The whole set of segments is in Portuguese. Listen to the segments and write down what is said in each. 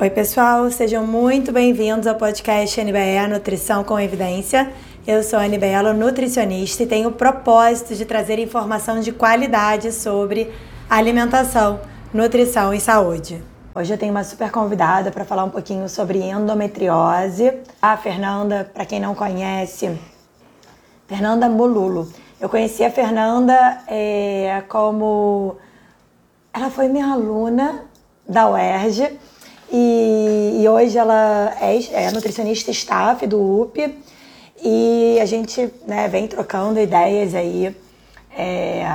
Oi, pessoal, sejam muito bem-vindos ao podcast NBE Nutrição com Evidência. Eu sou a Anibelo, nutricionista, e tenho o propósito de trazer informação de qualidade sobre alimentação, nutrição e saúde. Hoje eu tenho uma super convidada para falar um pouquinho sobre endometriose. A Fernanda, para quem não conhece, Fernanda Molulo. Eu conheci a Fernanda é, como. Ela foi minha aluna da UERJ e, e hoje ela é, é, nutricionista staff do UP e a gente né, vem trocando ideias aí é,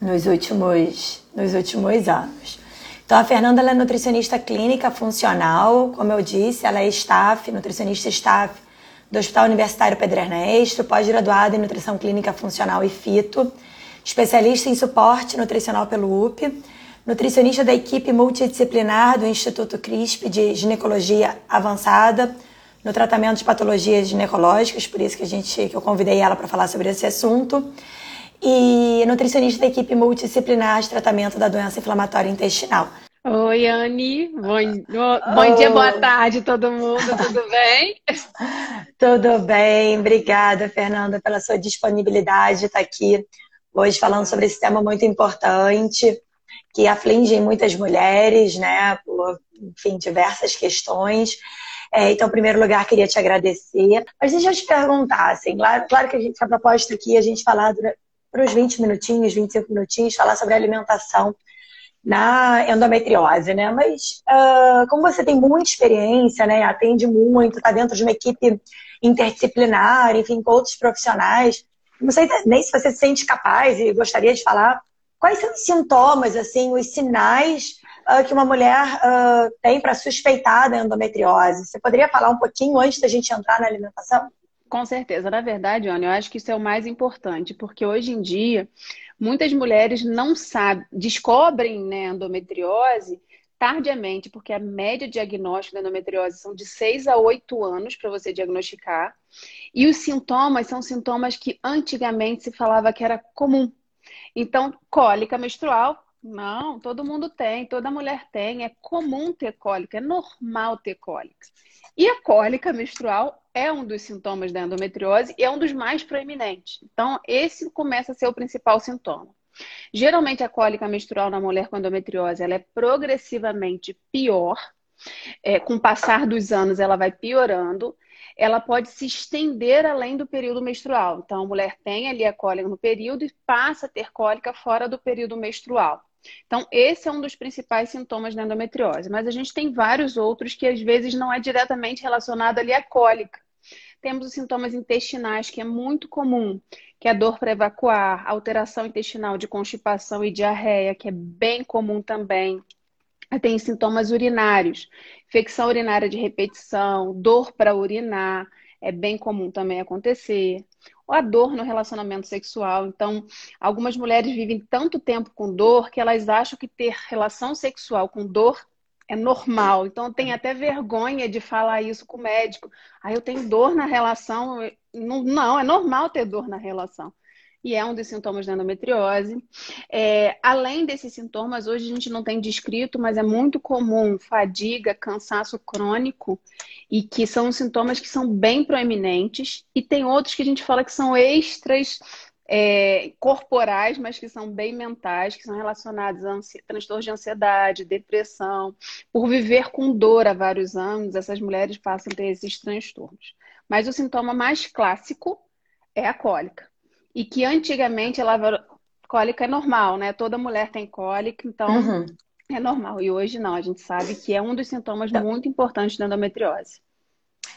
nos, últimos, nos últimos anos. Então a Fernanda é nutricionista clínica funcional, como eu disse, ela é staff, nutricionista staff do Hospital Universitário Pedro Ernesto, pós-graduada em nutrição clínica funcional e fito, especialista em suporte nutricional pelo UP nutricionista da equipe multidisciplinar do Instituto CRISP de Ginecologia Avançada no tratamento de patologias ginecológicas, por isso que a gente que eu convidei ela para falar sobre esse assunto. E nutricionista da equipe multidisciplinar de tratamento da doença inflamatória intestinal. Oi, Anne. Bom, bom dia, boa tarde, todo mundo. Tudo bem? Tudo bem. Obrigada, Fernanda, pela sua disponibilidade de estar aqui hoje falando sobre esse tema muito importante que afligem muitas mulheres, né, por, enfim, diversas questões. É, então, em primeiro lugar, queria te agradecer. Mas deixa eu te perguntar, assim, claro, claro que a, gente, a proposta aqui é a gente falar por uns 20 minutinhos, 25 minutinhos, falar sobre alimentação na endometriose, né? Mas uh, como você tem muita experiência, né? Atende muito, está dentro de uma equipe interdisciplinar, enfim, com outros profissionais. Não sei nem se você se sente capaz e gostaria de falar Quais são os sintomas, assim, os sinais uh, que uma mulher uh, tem para suspeitar da endometriose? Você poderia falar um pouquinho antes da gente entrar na alimentação? Com certeza. Na verdade, Ana, eu acho que isso é o mais importante, porque hoje em dia muitas mulheres não sabem, descobrem né, endometriose tardiamente, porque a média de diagnóstico da endometriose são de 6 a 8 anos para você diagnosticar. E os sintomas são sintomas que antigamente se falava que era comum. Então, cólica menstrual, não, todo mundo tem, toda mulher tem, é comum ter cólica, é normal ter cólica. E a cólica menstrual é um dos sintomas da endometriose e é um dos mais proeminentes. Então, esse começa a ser o principal sintoma. Geralmente, a cólica menstrual na mulher com endometriose ela é progressivamente pior. É, com o passar dos anos, ela vai piorando ela pode se estender além do período menstrual. Então, a mulher tem ali a cólica no período e passa a ter cólica fora do período menstrual. Então, esse é um dos principais sintomas da endometriose. Mas a gente tem vários outros que às vezes não é diretamente relacionado ali à cólica. Temos os sintomas intestinais, que é muito comum, que é a dor para evacuar, alteração intestinal de constipação e diarreia, que é bem comum também tem sintomas urinários, infecção urinária de repetição, dor para urinar, é bem comum também acontecer. Ou a dor no relacionamento sexual. Então, algumas mulheres vivem tanto tempo com dor que elas acham que ter relação sexual com dor é normal. Então, tem até vergonha de falar isso com o médico. Ah, eu tenho dor na relação. Não, não, é normal ter dor na relação e é um dos sintomas da endometriose. É, além desses sintomas, hoje a gente não tem descrito, mas é muito comum fadiga, cansaço crônico, e que são sintomas que são bem proeminentes, e tem outros que a gente fala que são extras é, corporais, mas que são bem mentais, que são relacionados a transtornos de ansiedade, depressão. Por viver com dor há vários anos, essas mulheres passam a ter esses transtornos. Mas o sintoma mais clássico é a cólica e que antigamente ela cólica é normal, né? Toda mulher tem cólica, então uhum. é normal. E hoje não, a gente sabe que é um dos sintomas então, muito importantes da endometriose.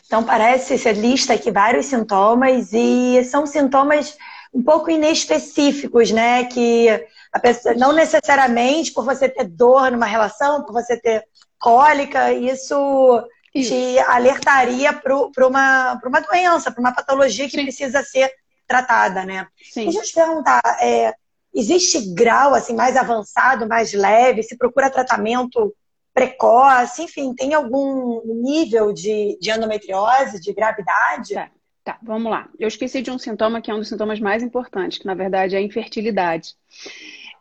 Então parece, você lista aqui vários sintomas e são sintomas um pouco inespecíficos, né? Que a pessoa, não necessariamente por você ter dor numa relação, por você ter cólica, isso, isso. te alertaria para uma, uma doença, para uma patologia que Sim. precisa ser tratada, né? Sim. Deixa eu te perguntar, é, existe grau assim mais avançado, mais leve? Se procura tratamento precoce? Enfim, tem algum nível de, de endometriose, de gravidade? Tá. Tá, vamos lá. Eu esqueci de um sintoma que é um dos sintomas mais importantes, que na verdade é a infertilidade.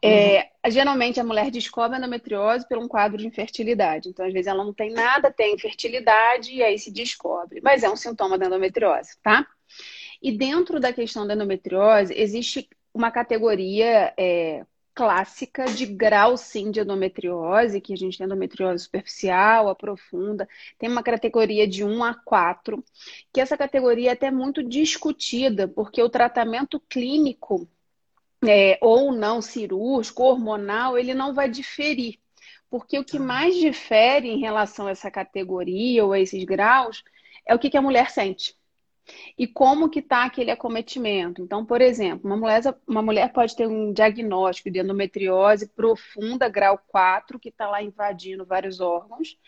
É, uhum. Geralmente a mulher descobre a endometriose por um quadro de infertilidade. Então, às vezes, ela não tem nada, tem infertilidade e aí se descobre. Mas é um sintoma da endometriose, tá? E dentro da questão da endometriose, existe uma categoria é, clássica de grau, sim, de endometriose, que a gente tem endometriose superficial, a profunda. Tem uma categoria de 1 a 4, que essa categoria é até muito discutida, porque o tratamento clínico é, ou não cirúrgico, hormonal, ele não vai diferir. Porque o que tá. mais difere em relação a essa categoria ou a esses graus é o que, que a mulher sente. E como que está aquele acometimento? Então, por exemplo, uma mulher, uma mulher pode ter um diagnóstico de endometriose profunda, grau 4, que está lá invadindo vários órgãos,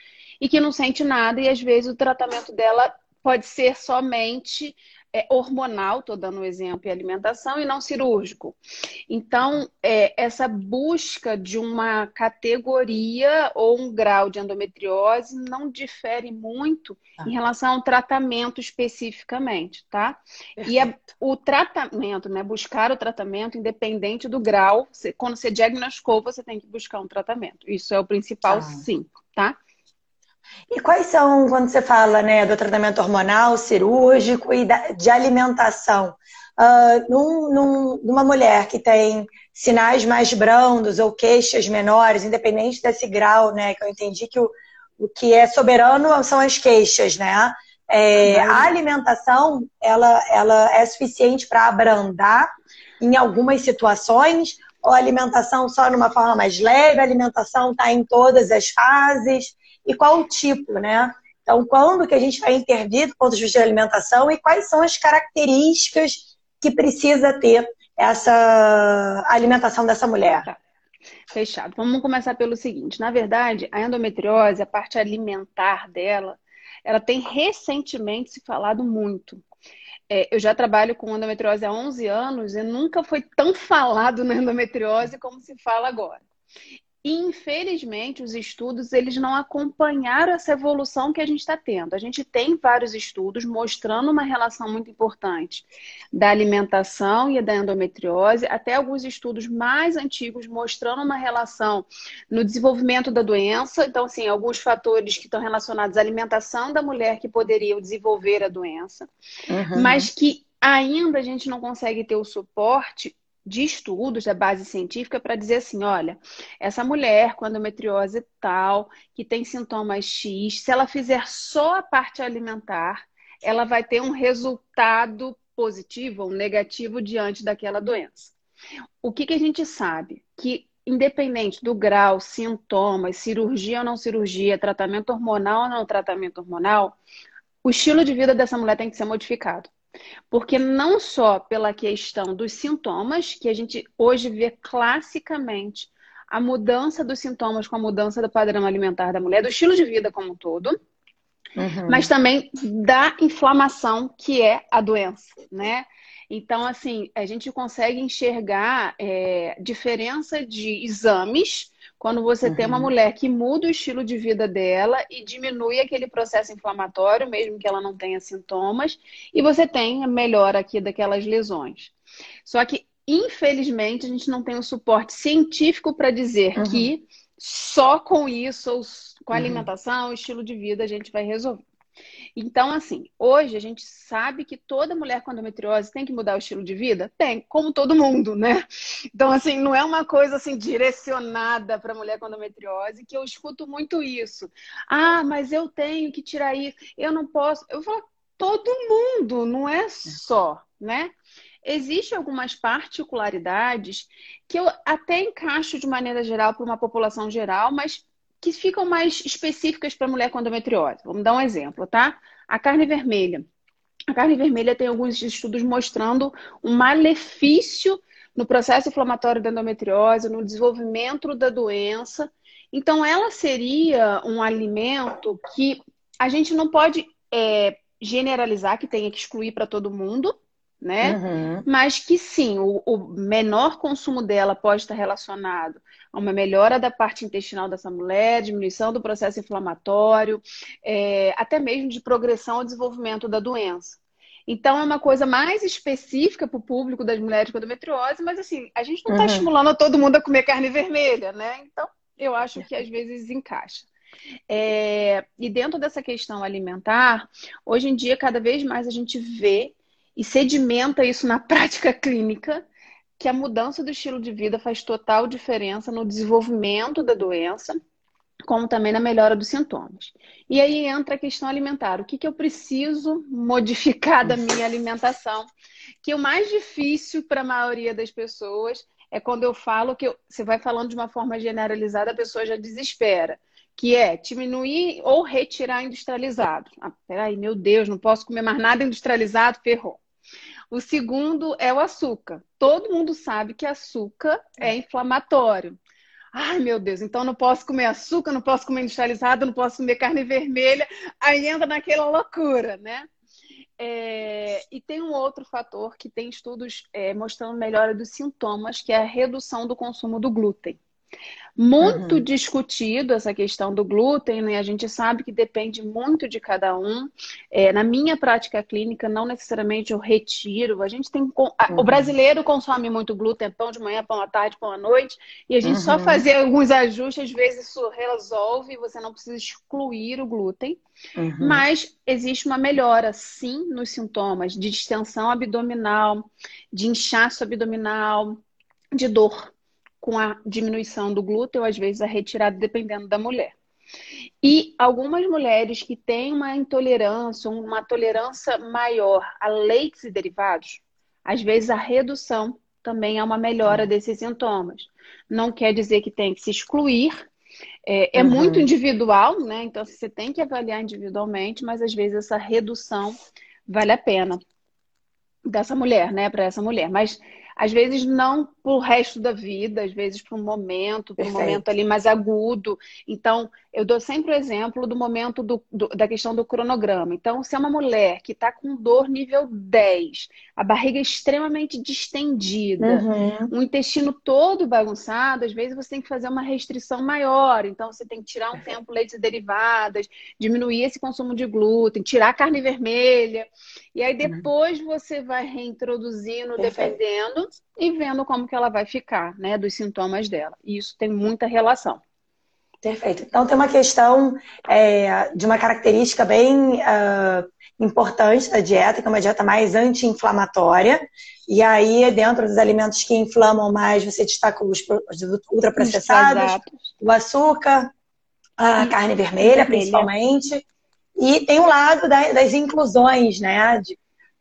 e que não sente nada, e às vezes o tratamento dela pode ser somente é, hormonal, estou dando um exemplo, e alimentação, e não cirúrgico. Então, é, essa busca de uma categoria ou um grau de endometriose não difere muito ah. em relação ao tratamento especificamente, tá? Perfeito. E é, o tratamento, né? Buscar o tratamento independente do grau. Você, quando você diagnosticou, você tem que buscar um tratamento. Isso é o principal, ah. sim, tá? E quais são, quando você fala né, do tratamento hormonal, cirúrgico e de alimentação? Uh, num, num, numa mulher que tem sinais mais brandos ou queixas menores, independente desse grau, né? Que eu entendi que o, o que é soberano são as queixas, né? É, a alimentação, ela, ela é suficiente para abrandar em algumas situações, ou a alimentação só numa forma mais leve, a alimentação está em todas as fases e qual o tipo, né? Então, quando que a gente vai intervir do ponto de vista de alimentação e quais são as características que precisa ter essa alimentação dessa mulher? Tá. Fechado. Vamos começar pelo seguinte. Na verdade, a endometriose, a parte alimentar dela, ela tem recentemente se falado muito. É, eu já trabalho com endometriose há 11 anos e nunca foi tão falado na endometriose como se fala agora. E, infelizmente, os estudos eles não acompanharam essa evolução que a gente está tendo. A gente tem vários estudos mostrando uma relação muito importante da alimentação e da endometriose, até alguns estudos mais antigos mostrando uma relação no desenvolvimento da doença. Então, assim, alguns fatores que estão relacionados à alimentação da mulher que poderiam desenvolver a doença, uhum. mas que ainda a gente não consegue ter o suporte de estudos da base científica para dizer assim, olha, essa mulher com endometriose tal, que tem sintomas X, se ela fizer só a parte alimentar, ela vai ter um resultado positivo ou negativo diante daquela doença. O que, que a gente sabe? Que independente do grau, sintomas, cirurgia ou não cirurgia, tratamento hormonal ou não tratamento hormonal, o estilo de vida dessa mulher tem que ser modificado. Porque não só pela questão dos sintomas, que a gente hoje vê classicamente a mudança dos sintomas com a mudança do padrão alimentar da mulher, do estilo de vida como um todo, uhum. mas também da inflamação que é a doença, né? Então, assim, a gente consegue enxergar é, diferença de exames quando você uhum. tem uma uhum. mulher que muda o estilo de vida dela e diminui aquele processo inflamatório, mesmo que ela não tenha sintomas, e você tem a melhora aqui daquelas lesões. Só que, infelizmente, a gente não tem o um suporte científico para dizer uhum. que só com isso, ou com a uhum. alimentação, uhum. estilo de vida, a gente vai resolver. Então, assim, hoje a gente sabe que toda mulher com endometriose tem que mudar o estilo de vida? Tem, como todo mundo, né? Então, assim, não é uma coisa assim direcionada para mulher com endometriose, que eu escuto muito isso. Ah, mas eu tenho que tirar isso, eu não posso. Eu falo, todo mundo, não é só, né? Existem algumas particularidades que eu até encaixo de maneira geral para uma população geral, mas que ficam mais específicas para mulher com endometriose. Vamos dar um exemplo, tá? A carne vermelha. A carne vermelha tem alguns estudos mostrando um malefício no processo inflamatório da endometriose, no desenvolvimento da doença. Então, ela seria um alimento que a gente não pode é, generalizar, que tenha que excluir para todo mundo, né? Uhum. Mas que sim, o, o, menor consumo dela pode estar relacionado a uma melhora da parte intestinal dessa mulher, diminuição do processo inflamatório, é, até mesmo de progressão ao desenvolvimento da doença. Então, é uma coisa mais específica para o público das mulheres com endometriose, mas assim, a gente não está uhum. estimulando todo mundo a comer carne vermelha, né? Então, eu acho que às vezes encaixa. É, e dentro dessa questão alimentar, hoje em dia, cada vez mais a gente vê e sedimenta isso na prática clínica, que a mudança do estilo de vida faz total diferença no desenvolvimento da doença como também na melhora dos sintomas. E aí entra a questão alimentar. O que, que eu preciso modificar da minha alimentação? Que o mais difícil para a maioria das pessoas é quando eu falo que eu, você vai falando de uma forma generalizada, a pessoa já desespera. Que é diminuir ou retirar industrializado. Ah, peraí, meu Deus, não posso comer mais nada industrializado, ferrou. O segundo é o açúcar. Todo mundo sabe que açúcar é inflamatório. Ai, meu Deus, então não posso comer açúcar, não posso comer industrializado, não posso comer carne vermelha. Aí entra naquela loucura, né? É, e tem um outro fator que tem estudos é, mostrando melhora dos sintomas, que é a redução do consumo do glúten. Muito uhum. discutido essa questão do glúten, né? A gente sabe que depende muito de cada um. É, na minha prática clínica, não necessariamente eu retiro. A gente tem. Uhum. O brasileiro consome muito glúten, pão de manhã, pão à tarde, pão à noite, e a gente uhum. só fazer alguns ajustes, às vezes isso resolve, você não precisa excluir o glúten. Mas existe uma melhora, sim, nos sintomas de distensão abdominal, de inchaço abdominal, de dor com a diminuição do glúten ou às vezes a retirada, dependendo da mulher. E algumas mulheres que têm uma intolerância, uma tolerância maior a leites e derivados, às vezes a redução também é uma melhora desses sintomas. Não quer dizer que tem que se excluir, é, é uhum. muito individual, né? Então você tem que avaliar individualmente, mas às vezes essa redução vale a pena dessa mulher, né? Para essa mulher. Mas às vezes não para o resto da vida, às vezes para um momento, para um momento ali mais agudo. Então, eu dou sempre o exemplo do momento do, do, da questão do cronograma. Então, se é uma mulher que está com dor nível 10, a barriga extremamente distendida, uhum. o intestino todo bagunçado, às vezes você tem que fazer uma restrição maior. Então, você tem que tirar um tempo leites derivadas, diminuir esse consumo de glúten, tirar a carne vermelha. E aí uhum. depois uhum. você vai reintroduzindo, Perfeito. dependendo, e vendo como que ela vai ficar, né, dos sintomas dela. E isso tem muita relação. Perfeito. Então tem uma questão é, de uma característica bem uh, importante da dieta, que é uma dieta mais anti-inflamatória. E aí, dentro dos alimentos que inflamam mais, você destaca os ultraprocessados, o açúcar, a carne vermelha, principalmente. E tem um lado das inclusões, né? De,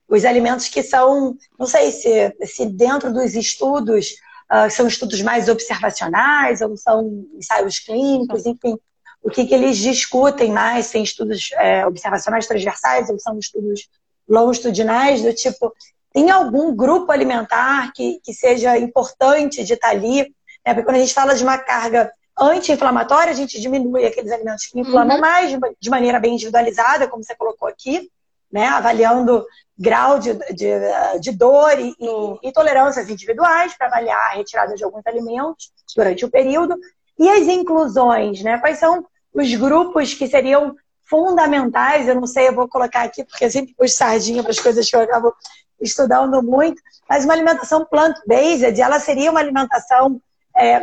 os alimentos que são, não sei se, se dentro dos estudos, uh, são estudos mais observacionais ou são ensaios clínicos, enfim, o que, que eles discutem mais, tem estudos é, observacionais transversais ou são estudos longitudinais, do tipo, tem algum grupo alimentar que, que seja importante de estar ali? Né? Porque quando a gente fala de uma carga anti-inflamatória, a gente diminui aqueles alimentos que inflamam uhum. mais, de maneira bem individualizada, como você colocou aqui, né? avaliando grau de, de, de dor e, e, tolerâncias individuais para avaliar a retirada de alguns alimentos durante o período. E as inclusões, né? Quais são os grupos que seriam fundamentais? Eu não sei, eu vou colocar aqui, porque eu sempre pus sardinha para as coisas que eu acabo estudando muito, mas uma alimentação plant-based, ela seria uma alimentação é,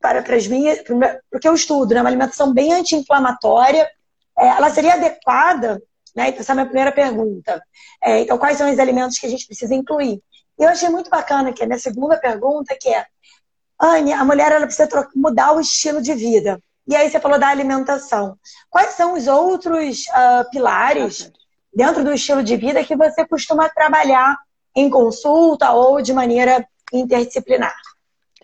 para, para as minhas, porque eu estudo, né? Uma alimentação bem anti-inflamatória, é, ela seria adequada né? Então, essa é a minha primeira pergunta. É, então, quais são os alimentos que a gente precisa incluir? E eu achei muito bacana que a minha segunda pergunta, que é, Anne, a mulher ela precisa mudar o estilo de vida. E aí você falou da alimentação. Quais são os outros uh, pilares dentro do estilo de vida que você costuma trabalhar em consulta ou de maneira interdisciplinar?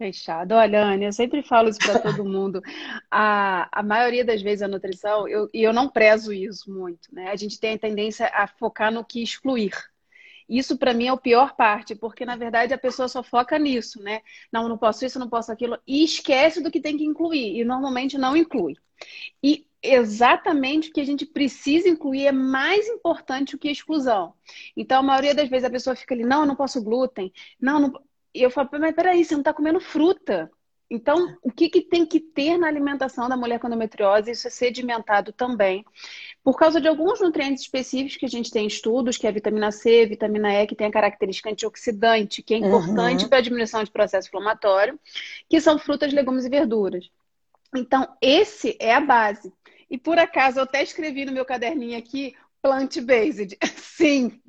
Fechado. Olha, Anne, eu sempre falo isso para todo mundo. A, a maioria das vezes a nutrição, eu, e eu não prezo isso muito, né? A gente tem a tendência a focar no que excluir. Isso para mim é a pior parte, porque na verdade a pessoa só foca nisso, né? Não, não posso isso, não posso aquilo, e esquece do que tem que incluir, e normalmente não inclui. E exatamente o que a gente precisa incluir é mais importante do que a exclusão. Então, a maioria das vezes a pessoa fica ali, não, eu não posso glúten, não, não... E eu falo, mas peraí, você não está comendo fruta. Então, o que, que tem que ter na alimentação da mulher com endometriose? Isso é sedimentado também. Por causa de alguns nutrientes específicos que a gente tem estudos, que é a vitamina C, vitamina E, que tem a característica antioxidante, que é importante uhum. para a diminuição de processo inflamatório, que são frutas, legumes e verduras. Então, esse é a base. E por acaso, eu até escrevi no meu caderninho aqui plant-based. Sim,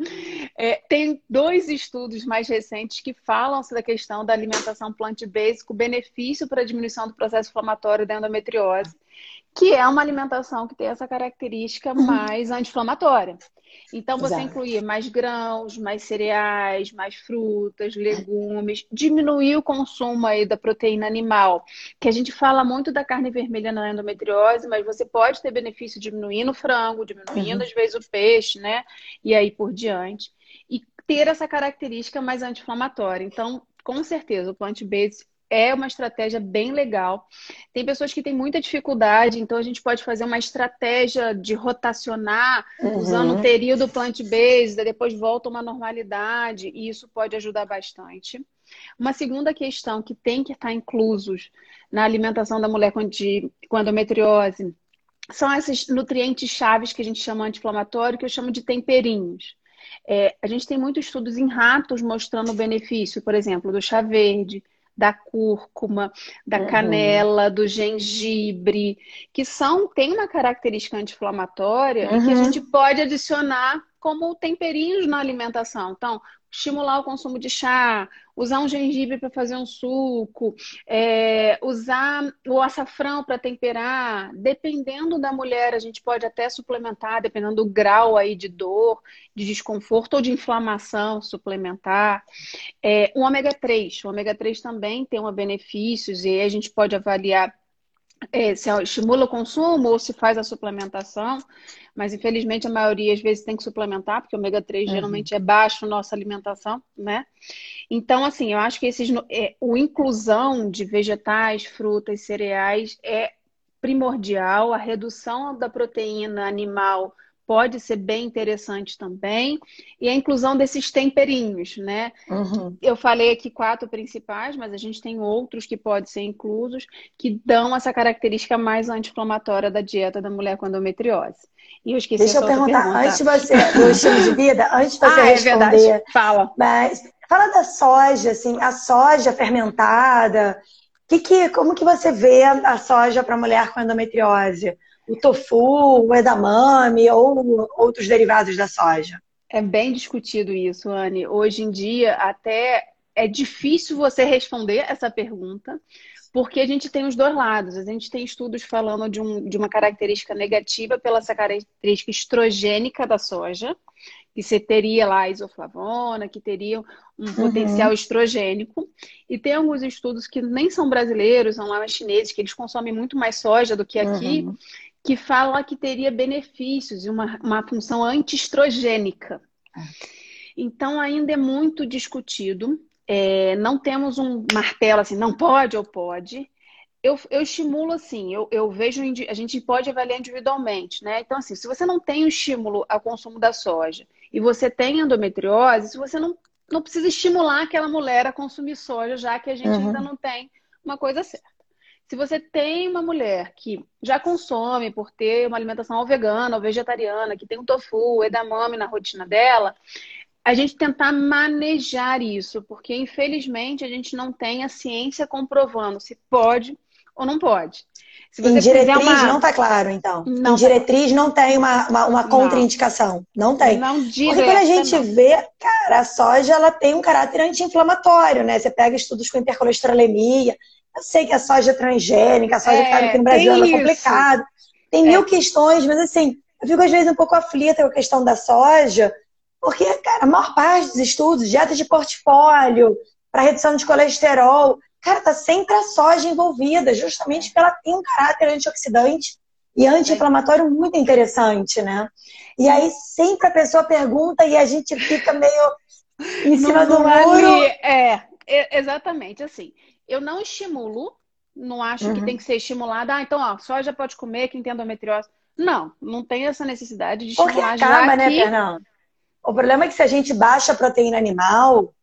é, tem dois estudos mais recentes que falam sobre a questão da alimentação plant-based com benefício para a diminuição do processo inflamatório da endometriose que é uma alimentação que tem essa característica uhum. mais anti-inflamatória. Então, você Exato. incluir mais grãos, mais cereais, mais frutas, legumes, diminuir o consumo aí da proteína animal, que a gente fala muito da carne vermelha na endometriose, mas você pode ter benefício diminuindo o frango, diminuindo uhum. às vezes o peixe, né? E aí por diante. E ter essa característica mais anti-inflamatória. Então, com certeza, o plant-based é uma estratégia bem legal. Tem pessoas que têm muita dificuldade, então a gente pode fazer uma estratégia de rotacionar, uhum. usando o período plant-based, depois volta uma normalidade, e isso pode ajudar bastante. Uma segunda questão que tem que estar inclusos na alimentação da mulher com, com endometriose são esses nutrientes chaves que a gente chama anti-inflamatório, que eu chamo de temperinhos. É, a gente tem muitos estudos em ratos mostrando o benefício, por exemplo, do chá verde, da cúrcuma, da uhum. canela, do gengibre, que são tem uma característica anti-inflamatória uhum. e que a uhum. gente pode adicionar como temperinhos na alimentação. Então, estimular o consumo de chá, usar um gengibre para fazer um suco, é, usar o açafrão para temperar. Dependendo da mulher, a gente pode até suplementar, dependendo do grau aí de dor, de desconforto ou de inflamação, suplementar. É, o ômega 3, o ômega 3 também tem um benefícios e a gente pode avaliar é, se estimula o consumo ou se faz a suplementação, mas infelizmente a maioria às vezes tem que suplementar, porque o ômega 3 uhum. geralmente é baixo na nossa alimentação, né? Então, assim, eu acho que esses, é, o inclusão de vegetais, frutas, cereais é primordial, a redução da proteína animal pode ser bem interessante também. E a inclusão desses temperinhos, né? Uhum. Eu falei aqui quatro principais, mas a gente tem outros que podem ser inclusos, que dão essa característica mais anti-inflamatória da dieta da mulher com endometriose. E eu esqueci Deixa eu perguntar, pergunta. antes de você, do estilo de vida, antes de você ah, responder. É Fala. Mas fala da soja, assim, a soja fermentada. Que que, como que você vê a soja para mulher com endometriose? O tofu, o edamame ou outros derivados da soja? É bem discutido isso, Anne. Hoje em dia, até é difícil você responder essa pergunta, porque a gente tem os dois lados. A gente tem estudos falando de, um, de uma característica negativa pela essa característica estrogênica da soja, que você teria lá a isoflavona, que teria um uhum. potencial estrogênico. E tem alguns estudos que nem são brasileiros, são lá chineses, que eles consomem muito mais soja do que aqui, uhum que fala que teria benefícios e uma, uma função antiestrogênica. Então, ainda é muito discutido. É, não temos um martelo assim, não pode ou pode. Eu, eu estimulo assim, eu, eu vejo, a gente pode avaliar individualmente, né? Então, assim, se você não tem o estímulo ao consumo da soja e você tem endometriose, se você não, não precisa estimular aquela mulher a consumir soja, já que a gente uhum. ainda não tem uma coisa certa. Se você tem uma mulher que já consome por ter uma alimentação ou vegana ou vegetariana, que tem o tofu, edamame na rotina dela, a gente tentar manejar isso, porque infelizmente a gente não tem a ciência comprovando se pode ou não pode. Se você em diretriz uma... não está claro, então. Não em diretriz tá... não tem uma, uma, uma contraindicação. Não. não tem. Não Porque quando a gente não. vê, cara, a soja ela tem um caráter anti-inflamatório, né? Você pega estudos com hipercolesterolemia, eu sei que a soja é transgênica, a soja é, que tá aqui no Brasil é complicado. Tem mil é. questões, mas assim, eu fico às vezes um pouco aflita com a questão da soja, porque, cara, a maior parte dos estudos, dieta de portfólio, para redução de colesterol, cara, tá sempre a soja envolvida, justamente porque ela tem um caráter antioxidante e anti-inflamatório muito interessante, né? E aí sempre a pessoa pergunta e a gente fica meio em cima do muro. É, exatamente assim eu não estimulo, não acho uhum. que tem que ser estimulada. Ah, então, ó, soja pode comer quem tem endometriose. Não, não tem essa necessidade de estimular Porque acaba, né, que... Fernando? O problema é que se a gente baixa a proteína animal,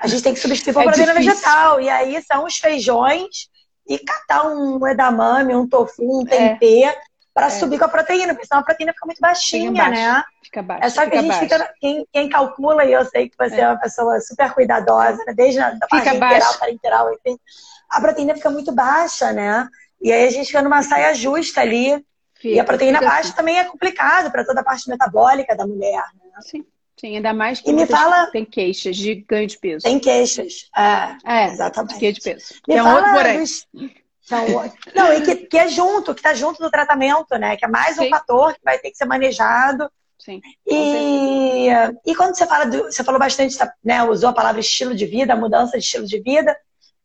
a gente tem que substituir por é proteína difícil. vegetal. E aí são os feijões e catar um edamame, um tofu, um tempê. É para é. subir com a proteína, porque senão a proteína fica muito baixinha, né? Fica baixo. É só que a gente baixo. fica. Quem, quem, calcula, e eu sei que você é, é uma pessoa super cuidadosa, né? desde a parte interal para interal, enfim, a proteína fica muito baixa, né? E aí a gente fica numa saia justa ali. Fica, e a proteína baixa assim. também é complicado para toda a parte metabólica da mulher, né? Sim. Sim, ainda mais que e me fala... tem queixas de ganho de peso. Tem queixas, é, é exatamente. De de peso. Me é um outro porém. Dos não, e que, que é junto, que está junto do tratamento, né? Que é mais um Sim. fator que vai ter que ser manejado. Sim. E, e quando você fala do, você falou bastante, né? Usou a palavra estilo de vida, mudança de estilo de vida.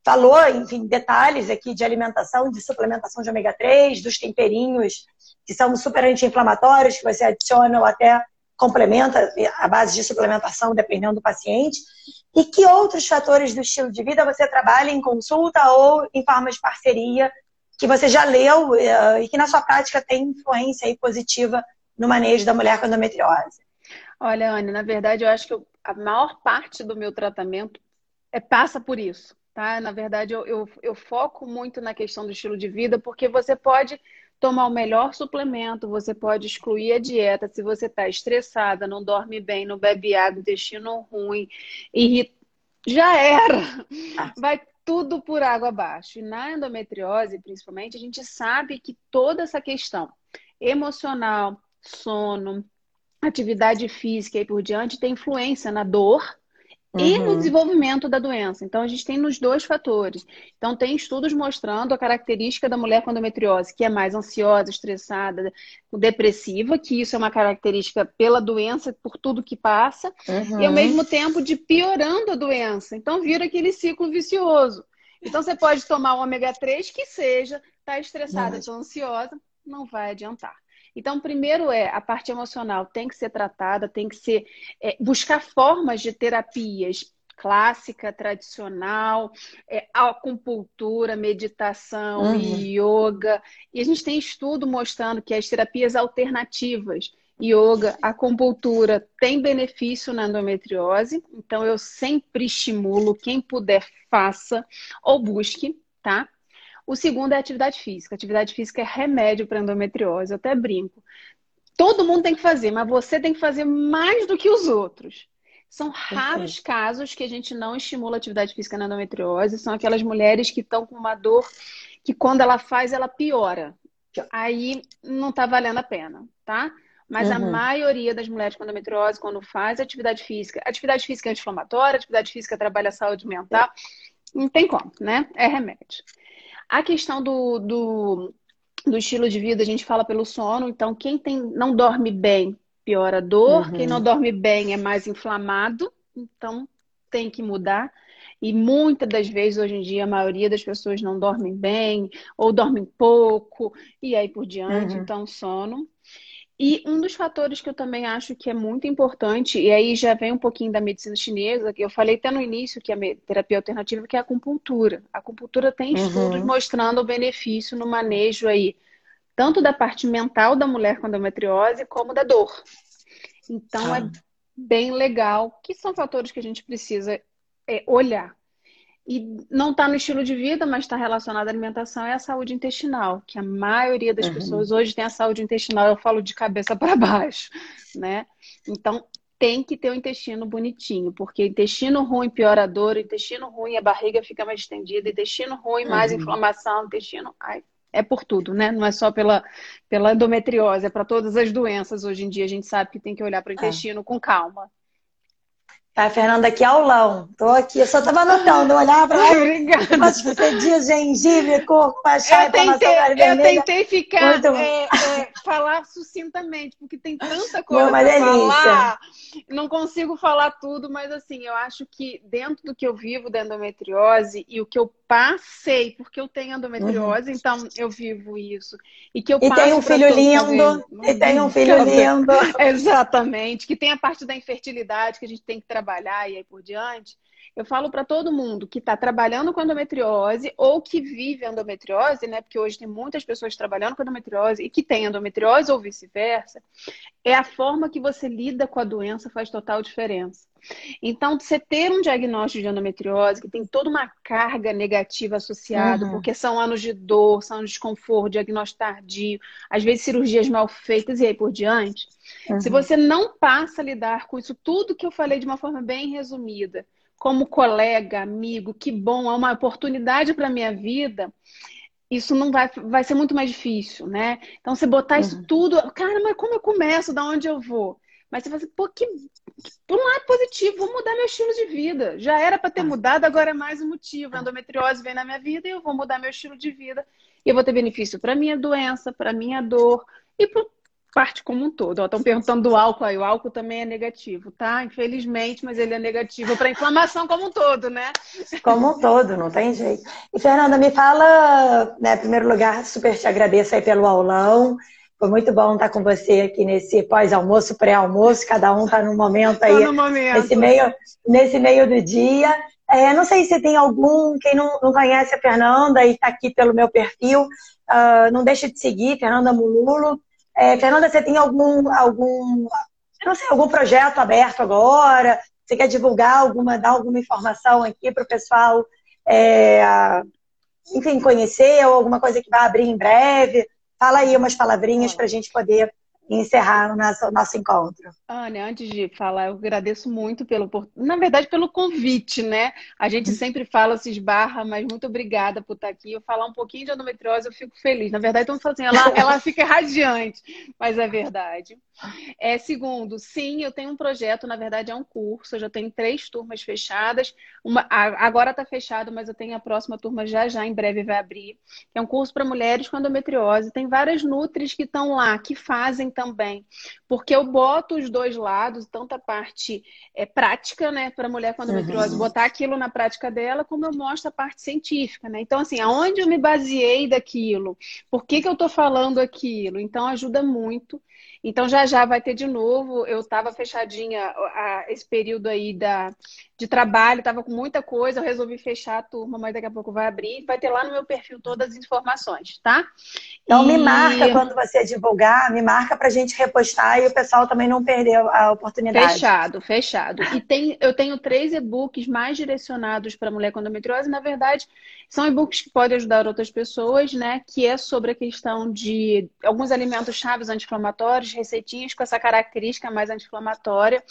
Falou, enfim, detalhes aqui de alimentação, de suplementação de ômega 3, dos temperinhos que são super anti-inflamatórios, que você adiciona ou até complementa a base de suplementação, dependendo do paciente. E que outros fatores do estilo de vida você trabalha em consulta ou em forma de parceria que você já leu eh, e que na sua prática tem influência positiva no manejo da mulher com endometriose? Olha, Anne, na verdade eu acho que eu, a maior parte do meu tratamento é, passa por isso, tá? Na verdade eu, eu, eu foco muito na questão do estilo de vida porque você pode tomar o melhor suplemento, você pode excluir a dieta. Se você está estressada, não dorme bem, não bebe água, intestino ruim, já era. Vai tudo por água abaixo. E na endometriose, principalmente, a gente sabe que toda essa questão emocional, sono, atividade física e por diante tem influência na dor uhum. e no uhum. desenvolvimento da doença. Então, a gente tem nos dois fatores. Então, tem estudos mostrando a característica da mulher com endometriose, que é mais ansiosa, estressada, depressiva, que isso é uma característica pela doença, por tudo que passa, uhum. e ao mesmo tempo de piorando a doença. Então, vira aquele ciclo vicioso. Então, você pode tomar o ômega 3 que seja, tá estressada, está ansiosa, não vai adiantar. Então, primeiro é a parte emocional tem que ser tratada, tem que ser é, buscar formas de terapias clássica, tradicional, é, acupuntura, meditação, uhum. yoga. E a gente tem estudo mostrando que as terapias alternativas, yoga, acupuntura, tem benefício na endometriose. Então, eu sempre estimulo, quem puder, faça ou busque, tá? O segundo é atividade física. Atividade física é remédio para endometriose, eu até brinco. Todo mundo tem que fazer, mas você tem que fazer mais do que os outros. São raros Perfeito. casos que a gente não estimula atividade física na endometriose. São aquelas mulheres que estão com uma dor que quando ela faz, ela piora. Aí não está valendo a pena, tá? Mas uhum. a maioria das mulheres com endometriose, quando faz atividade física, atividade física é anti-inflamatória, atividade física trabalha a saúde mental, não tem como, né? É remédio. A questão do, do, do estilo de vida, a gente fala pelo sono. Então, quem tem, não dorme bem, piora a dor. Uhum. Quem não dorme bem é mais inflamado. Então, tem que mudar. E muitas das vezes, hoje em dia, a maioria das pessoas não dormem bem, ou dormem pouco, e aí por diante. Uhum. Então, sono. E um dos fatores que eu também acho que é muito importante, e aí já vem um pouquinho da medicina chinesa, que eu falei até no início que é a terapia alternativa, que é a acupuntura. A acupuntura tem uhum. estudos mostrando o benefício no manejo aí, tanto da parte mental da mulher com endometriose, como da dor. Então ah. é bem legal, que são fatores que a gente precisa é, olhar e não está no estilo de vida, mas está relacionado à alimentação, é a saúde intestinal, que a maioria das uhum. pessoas hoje tem a saúde intestinal, eu falo de cabeça para baixo, né? Então, tem que ter o intestino bonitinho, porque intestino ruim piora a dor, intestino ruim a barriga fica mais estendida, intestino ruim mais uhum. inflamação, intestino... Ai, é por tudo, né? Não é só pela, pela endometriose, é para todas as doenças. Hoje em dia a gente sabe que tem que olhar para o é. intestino é. com calma. Tá, Fernanda, aqui aulão. Tô aqui, eu só tava anotando, olhava pra. Obrigada. Mas você diz gengibre, coco, chá eu tentei, Eu tentei ficar, é, é, falar sucintamente, porque tem tanta coisa para falar. Não consigo falar tudo, mas assim, eu acho que dentro do que eu vivo da endometriose e o que eu passei, porque eu tenho endometriose, uhum. então eu vivo isso. E que eu e tem um filho lindo, e tem um filho lindo. Exatamente, que tem a parte da infertilidade que a gente tem que trabalhar e aí por diante. Eu falo para todo mundo que está trabalhando com endometriose ou que vive endometriose, né? Porque hoje tem muitas pessoas trabalhando com endometriose e que tem endometriose ou vice-versa. É a forma que você lida com a doença faz total diferença. Então, você ter um diagnóstico de endometriose, que tem toda uma carga negativa associada, uhum. porque são anos de dor, são anos de desconforto, diagnóstico tardio, às vezes cirurgias mal feitas e aí por diante. Uhum. Se você não passa a lidar com isso tudo que eu falei de uma forma bem resumida, como colega, amigo, que bom, é uma oportunidade para a minha vida, isso não vai, vai ser muito mais difícil, né? Então, você botar isso uhum. tudo, cara, mas como eu começo? Da onde eu vou? Mas você fala assim, pô, que, por um lado positivo, vou mudar meu estilo de vida. Já era para ter ah. mudado, agora é mais um motivo. A endometriose vem na minha vida e eu vou mudar meu estilo de vida. E eu vou ter benefício para minha doença, para minha dor e para parte como um todo. Estão perguntando do álcool aí. O álcool também é negativo, tá? Infelizmente, mas ele é negativo para a inflamação como um todo, né? Como um todo, não tem jeito. E Fernanda, me fala, né, em primeiro lugar, super te agradeço aí pelo aulão. Foi muito bom estar com você aqui nesse pós-almoço, pré-almoço. Cada um está no momento aí, no momento. Nesse, meio, nesse meio do dia. É, não sei se tem algum, quem não, não conhece a Fernanda e está aqui pelo meu perfil, uh, não deixe de seguir, Fernanda Mululo. É, Fernanda, você tem algum, algum, não sei, algum projeto aberto agora? Você quer divulgar alguma, dar alguma informação aqui para o pessoal, é, enfim, conhecer ou alguma coisa que vai abrir em breve? Fala aí umas palavrinhas para a gente poder encerrar o nosso, nosso encontro. Ana, antes de falar, eu agradeço muito pelo, na verdade, pelo convite, né? A gente uhum. sempre fala, se esbarra, mas muito obrigada por estar aqui. Eu falar um pouquinho de endometriose, eu fico feliz. Na verdade, falando assim, ela, ela fica radiante, mas é verdade. É, segundo, sim, eu tenho um projeto, na verdade é um curso, eu já tenho três turmas fechadas. Uma, agora está fechado, mas eu tenho a próxima turma já já, em breve vai abrir. É um curso para mulheres com endometriose. Tem várias nutris que estão lá, que fazem também. Porque eu boto os dois lados, tanto a parte é, prática, né, para mulher com endometriose, uhum. botar aquilo na prática dela, como eu mostro a parte científica, né? Então, assim, aonde eu me baseei daquilo? Por que, que eu estou falando aquilo? Então, ajuda muito. Então já já vai ter de novo. Eu estava fechadinha a, esse período aí da, de trabalho, estava com muita coisa, eu resolvi fechar a turma, mas daqui a pouco vai abrir. Vai ter lá no meu perfil todas as informações, tá? Então e... me marca quando você divulgar, me marca para a gente repostar e o pessoal também não perder a oportunidade. Fechado, fechado. E tem, eu tenho três e-books mais direcionados para mulher com endometriose. Na verdade, são e-books que podem ajudar outras pessoas, né? Que é sobre a questão de alguns alimentos chaves anti-inflamatórios, receitinhas com essa característica mais anti-inflamatória.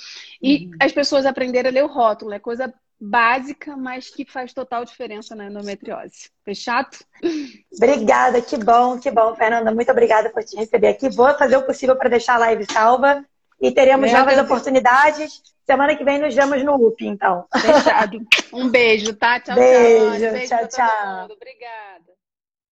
E uhum. as pessoas aprenderem a ler o rótulo. É coisa básica, mas que faz total diferença na endometriose. Fechado? Obrigada, que bom, que bom, Fernanda. Muito obrigada por te receber aqui. Vou fazer o possível para deixar a live salva e teremos Meu novas Deus oportunidades. Semana que vem nos vemos no UP, então. Fechado. Um beijo, tá? Tchau, beijo, tchau. Beijo, tchau, tchau. Obrigada.